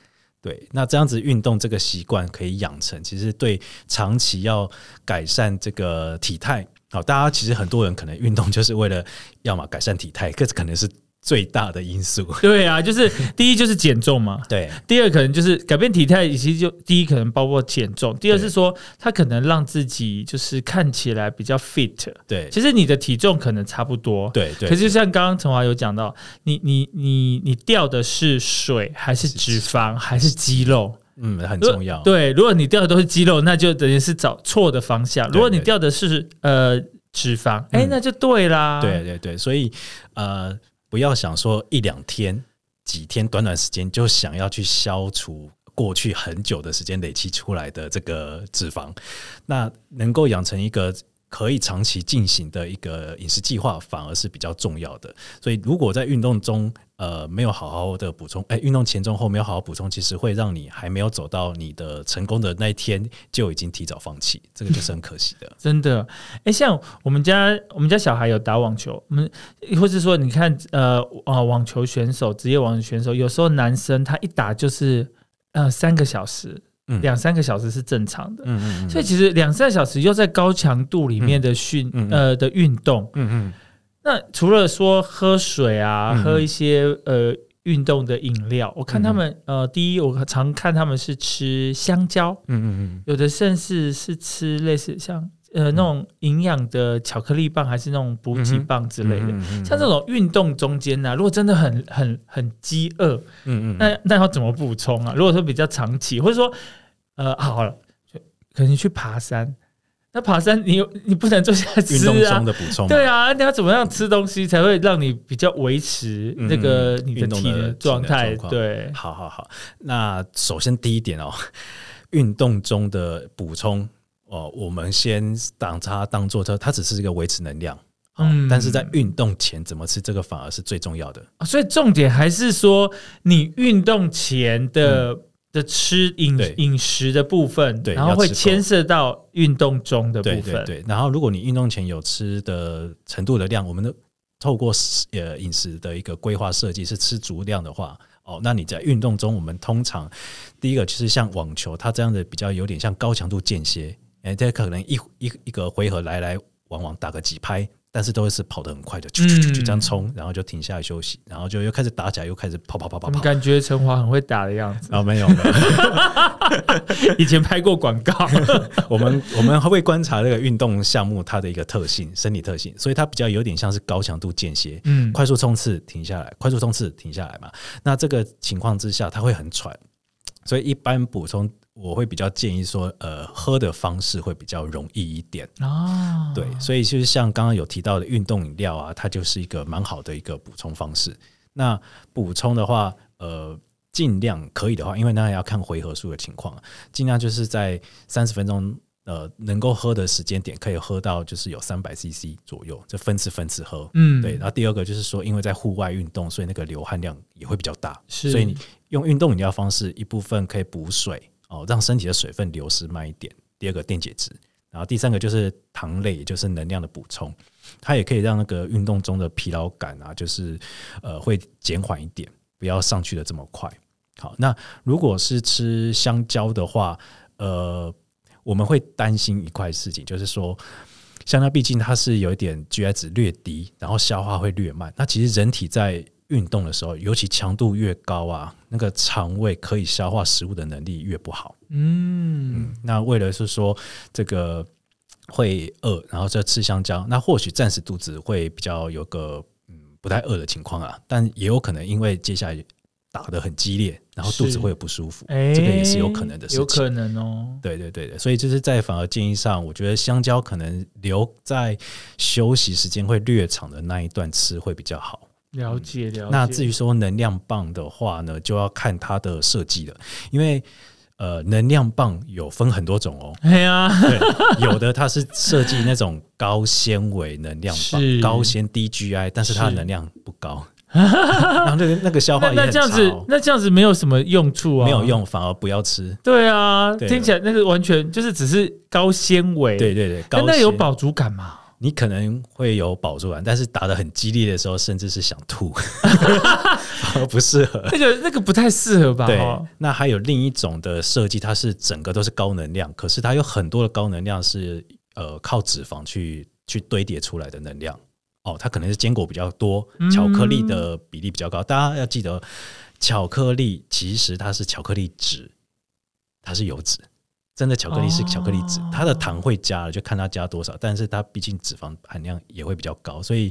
对，那这样子运动这个习惯可以养成，其实对长期要改善这个体态，好，大家其实很多人可能运动就是为了要么改善体态，可是可能是最大的因素。对啊，就是第一就是减重嘛，对第二可能就是改变体态，其实就第一可能包括减重，第二是说他可能让自己就是看起来比较 fit。对其实你的体重可能差不多，对对，可是就像刚刚陈华有讲到，你你你你掉的是水还是脂肪还是肌肉？嗯很重要。对，如果你掉的都是肌肉，那就等于是找错的方向。如果你掉的是呃脂肪，哎、嗯那就对啦。对对对，所以呃，不要想说一两天、几天、短短时间就想要去消除过去很久的时间累积出来的这个脂肪，那能够养成一个。可以长期进行的一个饮食计划，反而是比较重要的。所以，如果在运动中，呃，没有好好的补充，哎，运动前中后没有好好补充，其实会让你还没有走到你的成功的那一天，就已经提早放弃，这个就是很可惜的。真的，哎，像我们家我们家小孩有打网球，我们或是说你看，呃呃，网球选手，职业网球选手，有时候男生他一打就是呃三个小时，两三个小时是正常的。嗯嗯嗯所以其实两三个小时又在高强度里面的训、嗯嗯嗯。呃的运动，嗯嗯。那除了说喝水啊，嗯嗯。喝一些呃运动的饮料，我看他们、嗯呃，第一我常看他们是吃香蕉，嗯嗯。有的甚至是吃类似像呃那种营养的巧克力棒，还是那种补给棒之嗯类的。像这种运动中间呢、如果真的很很很饥饿，嗯嗯那那要怎么补充啊？如果说比较长期，或者说呃好了，就可能去爬山，那爬山你有你不能坐下运动吃的补充嘛，对啊，你要怎么样吃东西才会让你比较维持嗯那个你的体能状态？对，好好好，那首先第一点哦，运动中的补充哦，我们先当它当做它，它只是一个维持能量。嗯，嗯但是在运动前怎么吃，这个反而是最重要的。啊所以重点还是说你运动前的、的吃饮饮食的部分，对然后会牵涉到运动中的部对分。对对。然后，如果你运动前有吃的程度的量，我们的透过呃饮食的一个规划设计是吃足量的话，哦，那你在运动中，我们通常第一个就是像网球，它这样的比较有点像高强度间歇，哎，这可能一一一个回合来来往往打个几拍。但是都是跑得很快的，就就就就这样冲，然后就停下来休息，然后就又开始打起来，又开始跑跑跑跑跑。感觉陈华很会打的样子？啊、没有没有，以前拍过广告，我们我们会观察这个运动项目它的一个特性，生理特性，所以它比较有点像是高强度间歇，嗯，快速冲刺停下来，快速冲刺停下来嘛。那这个情况之下，它会很喘，所以一般补充我会比较建议说，呃，喝的方式会比较容易一点。啊，对，所以就是像刚刚有提到的运动饮料啊，它就是一个蛮好的一个补充方式。那补充的话，呃，尽量可以的话，因为那要看回合数的情况啊，尽量就是在三十分钟。呃，能够喝的时间点可以喝到就是有三百 CC 左右，就分次分次喝。嗯，对，然后第二个就是说，因为在户外运动，所以那个流汗量也会比较大，所以你用运动饮料方式，一部分可以补水哦，让身体的水分流失慢一点。第二个电解质，然后第三个就是糖类，也就是能量的补充，它也可以让那个运动中的疲劳感啊，就是呃会减缓一点，不要上去的这么快。好，那如果是吃香蕉的话，呃，我们会担心一块事情，就是说。香蕉毕竟它是有一点 GI 值略低，然后消化会略慢。那其实人体在运动的时候，尤其强度越高啊，那个肠胃可以消化食物的能力越不好。嗯，那为了是说这个会饿，然后再吃香蕉，那或许暂时肚子会比较有个嗯不太饿的情况啊，但也有可能因为接下来打得很激烈，然后肚子会有不舒服，哎，这个也是有可能的事情。有可能哦。对对对对，所以就是在反而建议上，我觉得香蕉可能留在休息时间会略长的那一段吃会比较好。了解了解。那至于说能量棒的话呢，就要看它的设计了，因为呃，能量棒有分很多种哦。哎呀，对，有的它是设计那种高纤维能量棒，高纤 DGI，但是它的能量不高，然 后那个那个消化那也很那这样子那这样子没有什么用处啊，没有。用，反而不要吃。对啊，对听起来那个完全就是只是高纤维，对，对对，那有纤饱足感吗？你可能会有饱足感，但是打的很激烈的时候，甚至是想吐，不适合。那个那个不太适合吧？对哦，那还有另一种的设计，它是整个都是高能量，可是它有很多的高能量是呃靠脂肪去去堆叠出来的能量哦，它可能是坚果比较多嗯，巧克力的比例比较高。大家要记得，巧克力其实它是巧克力脂，它是油脂。真的巧克力是巧克力脂，哦它的糖会加了，就看它加多少，但是它毕竟脂肪含量也会比较高，所以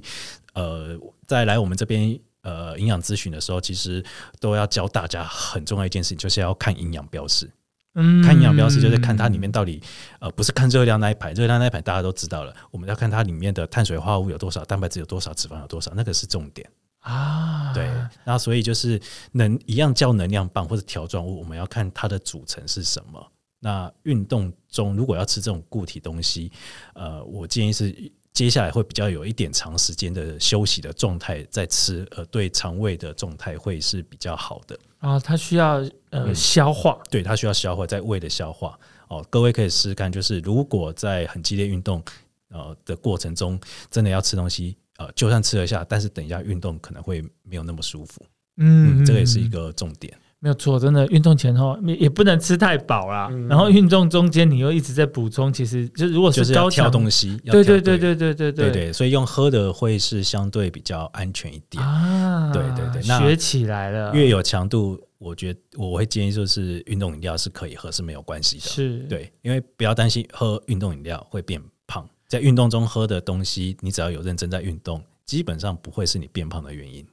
呃，在来我们这边呃营养咨询的时候，其实都要教大家很重要一件事情，就是要看营养标识。嗯看营养标识就是看它里面到底呃不是看热量那一排，热量那一排大家都知道了，我们要看它里面的碳水化合物有多少，蛋白质有多少，脂肪有多少，那个是重点。啊，对，那所以就是能一样叫能量棒或者条状物，我们要看它的组成是什么。那运动中如果要吃这种固体东西，呃，我建议是接下来会比较有一点长时间的休息的状态再吃，呃，对肠胃的状态会是比较好的。啊，它需要呃嗯消化，对，它需要消化，在胃的消化。哦，各位可以试试看，就是如果在很激烈运动呃的过程中，真的要吃东西，呃，就算吃得下，但是等一下运动可能会没有那么舒服。嗯嗯，这个也是一个重点。没有错，真的运动前后也也不能吃太饱啦，嗯。然后运动中间你又一直在补充，其实就如果就是高强，东西，对对对对。对对对，所以用喝的会是相对比较安全一点。啊，对对对。那学起来了，越有强度，我觉得我会建议就是运动饮料是可以喝是没有关系的。是，对，因为不要担心喝运动饮料会变胖，在运动中喝的东西，你只要有认真在运动，基本上不会是你变胖的原因。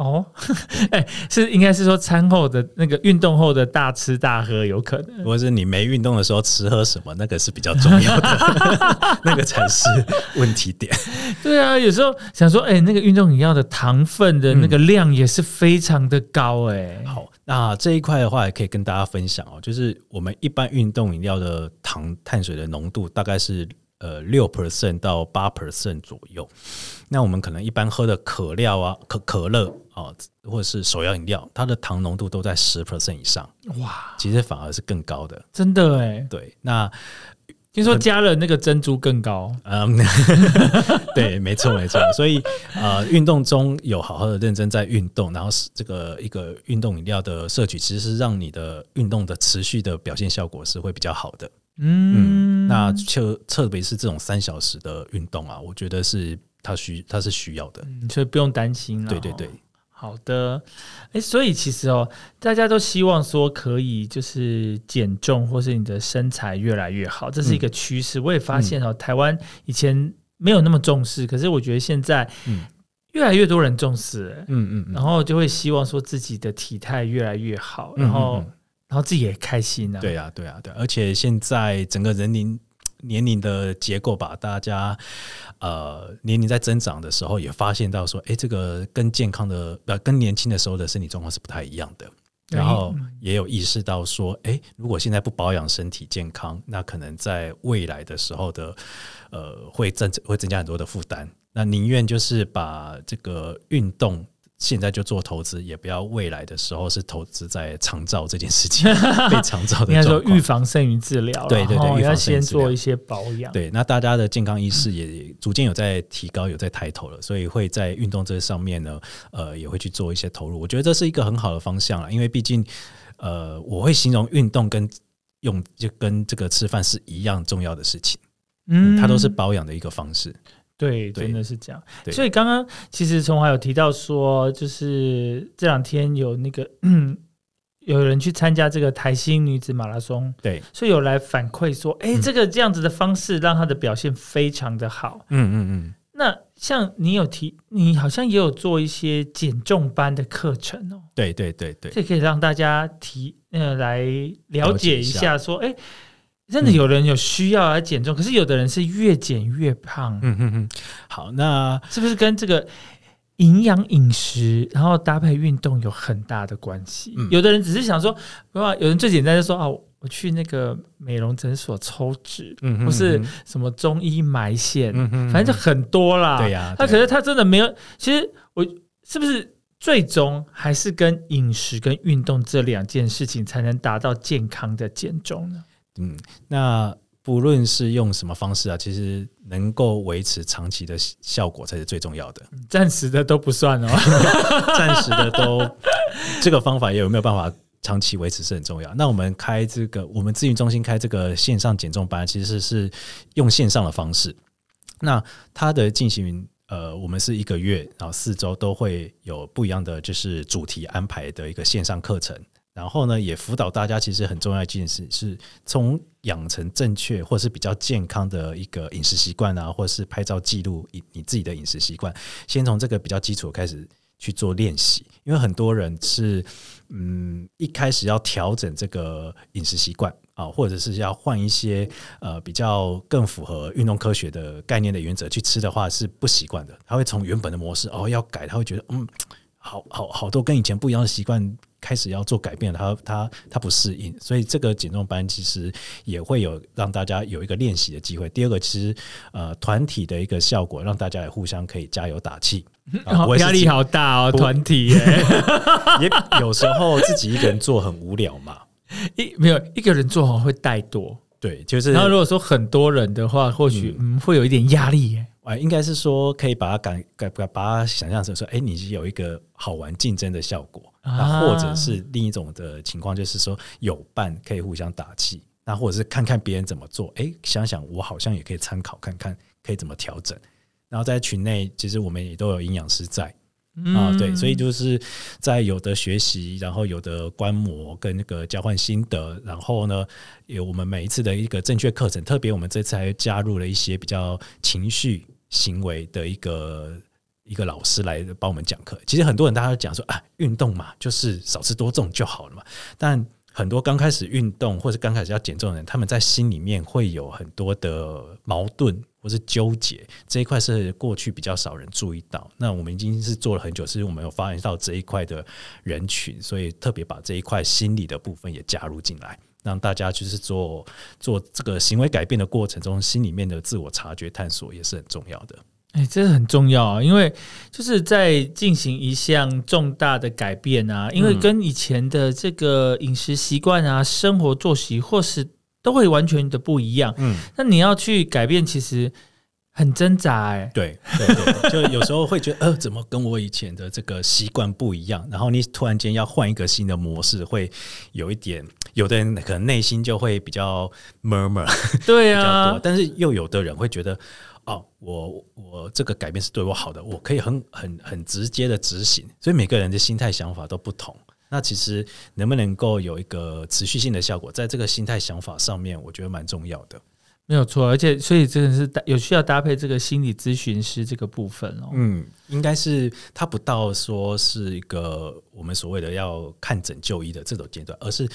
哦，哎，是应该是说餐后的那个运动后的大吃大喝有可能如果是你没运动的时候吃喝什么，那个是比较重要的，那个才是问题点。对啊，有时候想说，哎、那个运动饮料的糖分的那个量也是非常的高、哎、好，那这一块的话，也可以跟大家分享哦，就是我们一般运动饮料的糖碳水的浓度大概是呃六 percent 到八 percent 左右。那我们可能一般喝的可料啊、可可乐啊，或者是手摇饮料，它的糖浓度都在十 percent 以上，哇，其实反而是更高的。真的哎、对，那听说加了那个珍珠更高，嗯，对，没错没错。所以呃，运动中有好好的认真在运动，然后是这个一个运动饮料的摄取，其实是让你的运动的持续的表现效果是会比较好的。嗯，嗯，那就特别是这种三小时的运动啊，我觉得是它需他是需要的。嗯所以不用担心了。对对对，好的，哎，所以其实哦，大家都希望说可以就是减重，或是你的身材越来越好，这是一个趋势。我也发现哦，台湾以前没有那么重视，可是我觉得现在嗯越来越多人重视，哎嗯嗯嗯，然后就会希望说自己的体态越来越好，嗯然后然后自己也开心啊。对啊对啊对啊，而且现在整个人龄年龄的结构吧，大家呃年龄在增长的时候，也发现到说，哎，这个跟健康的呃跟年轻的时候的身体状况是不太一样的。然后也有意识到说，哎，如果现在不保养身体健康，那可能在未来的时候的，呃，会增会增加很多的负担。那宁愿就是把这个运动现在就做投资，也不要未来的时候是投资在长照这件事情，被长照的应该说预防胜于治疗啦，对对对要先做一些保养。对，那大家的健康意识也逐渐有在提高，有在抬头了，所以会在运动这上面呢，呃，也会去做一些投入。我觉得这是一个很好的方向了，因为毕竟，呃，我会形容运动跟用就跟这个吃饭是一样重要的事情，嗯，它都是保养的一个方式。对，对真的是这样。所以刚刚其实从华有提到说，就是这两天有那个嗯，有人去参加这个台新女子马拉松，对，所以有来反馈说，哎、嗯这个这样子的方式让她的表现非常的好。嗯嗯嗯，那像你有提，你好像也有做一些减重班的课程哦，对对对对，这可以让大家提呃来了解一了解一下，说，哎、真的有人有需要来减重，可是有的人是越减越胖，嗯嗯嗯，好，那是不是跟这个营养饮食，然后搭配运动有很大的关系？嗯有的人只是想说，有人最简单就说啊，我去那个美容诊所抽脂，嗯哼或是嗯什么中医埋线，嗯哼反正就很多啦。对呀他可是他真的没有，其实我是不是？最终还是跟饮食跟运动这两件事情才能达到健康的减重呢？嗯，那不论是用什么方式啊，其实能够维持长期的效果才是最重要的。暂时的都不算哦。暂时的都这个方法也有没有办法长期维持是很重要。那我们开这个，我们咨询中心开这个线上减重班，其实是用线上的方式。那它的进行呃，我们是一个月，然后四周都会有不一样的就是主题安排的一个线上课程。然后呢，也辅导大家，其实很重要一件事是从养成正确或是比较健康的一个饮食习惯啊，或是拍照记录你你自己的饮食习惯，先从这个比较基础开始去做练习。因为很多人是嗯一开始要调整这个饮食习惯啊，或者是要换一些呃比较更符合运动科学的概念的原则去吃的话，是不习惯的。他会从原本的模式哦要改，他会觉得嗯好好好多跟以前不一样的习惯。开始要做改变，他他他不适应，所以这个减重班其实也会有让大家有一个练习的机会。第二个，其实呃团体的一个效果，让大家也互相可以加油打气。压力好大哦，团体 也有时候自己一个人做很无聊嘛。一没有一个人做好会怠惰，对，就是然后如果说很多人的话，或许嗯会有一点压力耶。啊，应该是说可以把它感感把它想象成说，哎，你有一个好玩竞争的效果，那或者是另一种的情况，就是说有伴可以互相打气，那或者是看看别人怎么做，哎，想想我好像也可以参考看看，可以怎么调整。然后在群内，其实我们也都有营养师在。啊，对，所以就是在有的学习，然后有的观摩跟那个交换心得，然后呢，有我们每一次的一个正确课程，特别我们这次还加入了一些比较情绪行为的一个一个老师来帮我们讲课。其实很多人大家都讲说啊，运动嘛，就是少吃多动就好了嘛，但。很多刚开始运动或者刚开始要减重的人，他们在心里面会有很多的矛盾或是纠结，这一块是过去比较少人注意到。那我们已经是做了很久，是我们有发现到这一块的人群，所以特别把这一块心理的部分也加入进来，让大家就是做做这个行为改变的过程中，心里面的自我察觉探索也是很重要的。哎，这很重要啊，因为就是在进行一项重大的改变啊，因为跟以前的这个饮食习惯啊、生活作息，或是都会完全的不一样。嗯，那你要去改变，其实很挣扎。哎，对对对，就有时候会觉得，呃，怎么跟我以前的这个习惯不一样？然后你突然间要换一个新的模式，会有一点，有的人可能内心就会比较 murmur，对啊，但是又有的人会觉得。哦，我我这个改变是对我好的，我可以很很很直接的执行，所以每个人的心态想法都不同。那其实能不能够有一个持续性的效果，在这个心态想法上面，我觉得蛮重要的。没有错，而且所以真的是有需要搭配这个心理咨询师这个部分哦。嗯，应该是他不到说是一个我们所谓的要看诊就医的这种阶段，而是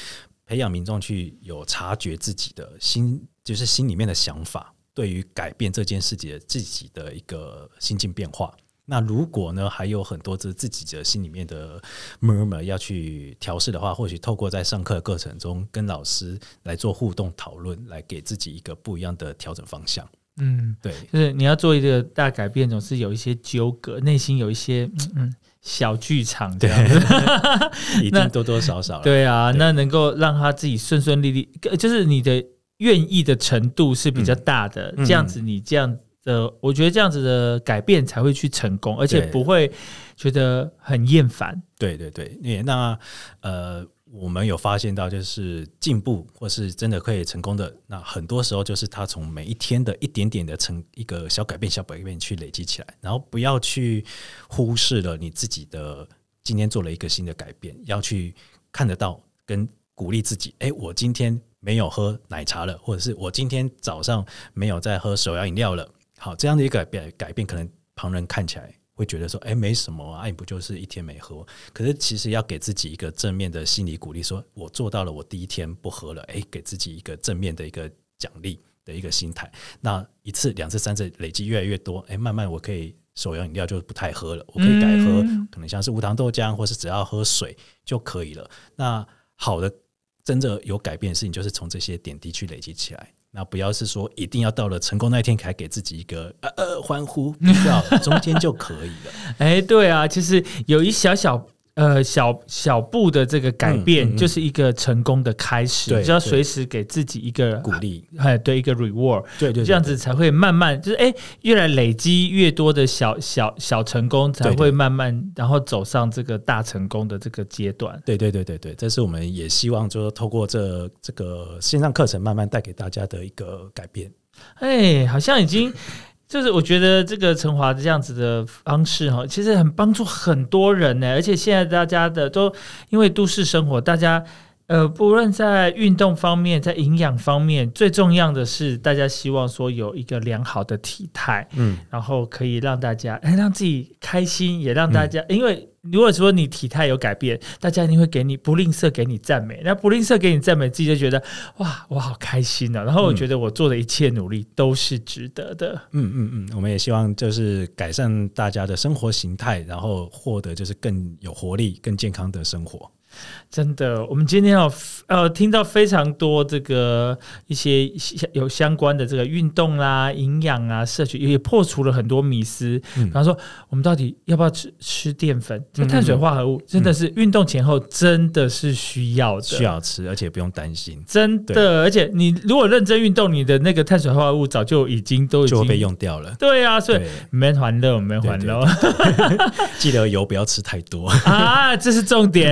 培养民众去有察觉自己的心，就是心里面的想法。对于改变这件事情的自己的一个心境变化，那如果呢还有很多这自己的心里面的 murmur 要去调试的话，或许透过在上课的过程中跟老师来做互动讨论，来给自己一个不一样的调整方向。嗯，对，就是你要做一个大改变，总是有一些纠葛，内心有一些嗯小剧场这样子，一定多多少少。对啊，那能够让他自己顺顺利利，就是你的。愿意的程度是比较大的，这样子你这样的，我觉得这样子的改变才会去成功，而且不会觉得很厌烦。对对对，那呃，我们有发现到，就是进步或是真的可以成功的，那很多时候就是他从每一天的一点点的成一个小改变、小改变去累积起来，然后不要去忽视了你自己的今天做了一个新的改变，要去看得到跟鼓励自己。哎，我今天。没有喝奶茶了，或者是我今天早上没有再喝手摇饮料了。好，这样的一个改变，改变可能旁人看起来会觉得说，哎，没什么啊，你不就是一天没喝？可是其实要给自己一个正面的心理鼓励，说我做到了，我第一天不喝了，哎，给自己一个正面的一个奖励的一个心态。那一次、两次、三次累积越来越多，哎，慢慢我可以手摇饮料就不太喝了，我可以改喝，可能像是无糖豆浆，或是只要喝水就可以了。那好的。真正有改变的事情，就是从这些点滴去累积起来。那不要是说一定要到了成功那一天才给自己一个呃呃欢呼，不要 中间就可以了。哎，对啊，其实有一小小。呃，小小步的这个改变就是一个成功的开始，就要随时给自己一个鼓励，哎，对，一个 reward，对对，这样子才会慢慢就是哎，越来累积越多的小小小成功，才会慢慢然后走上这个大成功的这个阶段。对对对对对，这是我们也希望就是透过这这个线上课程慢慢带给大家的一个改变。哎，好像已经。就是我觉得这个陈华这样子的方式哈，其实很帮助很多人呢。而且现在大家的都因为都市生活，大家呃，不论在运动方面，在营养方面，最重要的是大家希望说有一个良好的体态，嗯，然后可以让大家哎让自己开心，也让大家因为。如果说你体态有改变，大家一定会给你不吝啬给你赞美。那不吝啬给你赞美，自己就觉得哇，我好开心啊！然后我觉得我做的一切努力都是值得的。嗯嗯嗯，我们也希望就是改善大家的生活形态，然后获得就是更有活力、更健康的生活。真的，我们今天要呃听到非常多这个一些有相关的这个运动啦、营养啊、摄取，也破除了很多迷思。比方说，我们到底要不要吃吃淀粉？这碳水化合物真的是运动前后真的是需要的，需要吃，而且不用担心。真的，而且你如果认真运动，你的那个碳水化合物早就已经都已经被用掉了。对啊，所以没还乐，没还乐。记得油不要吃太多 啊，这是重点。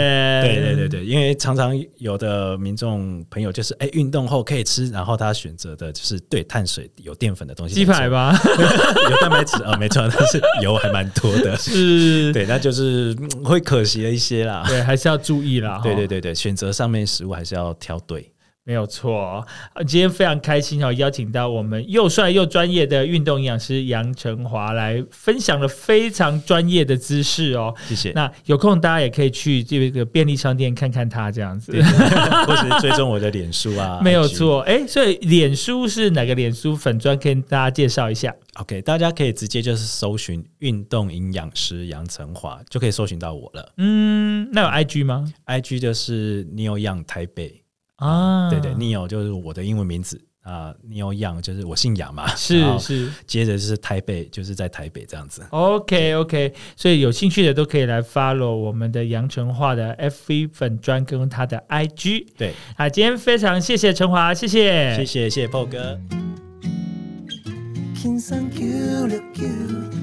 对对对对对，因为常常有的民众朋友就是哎，运动后可以吃，然后他选择的就是对碳水有淀粉的东西，鸡排吧，有蛋白质啊，没错，但是油还蛮多的，是，对，那就是会可惜了一些啦，对，还是要注意啦，对对对对，选择上面食物还是要挑对。没有错，今天非常开心哦，邀请到我们又帅又专业的运动营养师杨成华来分享了非常专业的知识哦。谢谢。那有空大家也可以去这个便利商店看看他这样子，或者追踪我的脸书啊。没有错，哎，所以脸书是哪个脸书粉专？跟大家介绍一下。OK，大家可以直接就是搜寻运动营养师杨成华，就可以搜寻到我了。嗯，那有 IG 吗？IG 就是 New Young 台北。啊，对对，Neo 就是我的英文名字啊，Neo Young 就是我姓杨嘛，是是，接着就是台北，就是在台北这样子。OK OK，所以有兴趣的都可以来 follow 我们的杨成化的 FV 粉专跟他的 IG。对，啊，今天非常谢谢陈华，谢谢，谢谢谢谢 PO 哥。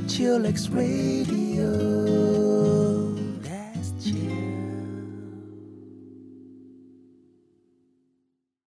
Q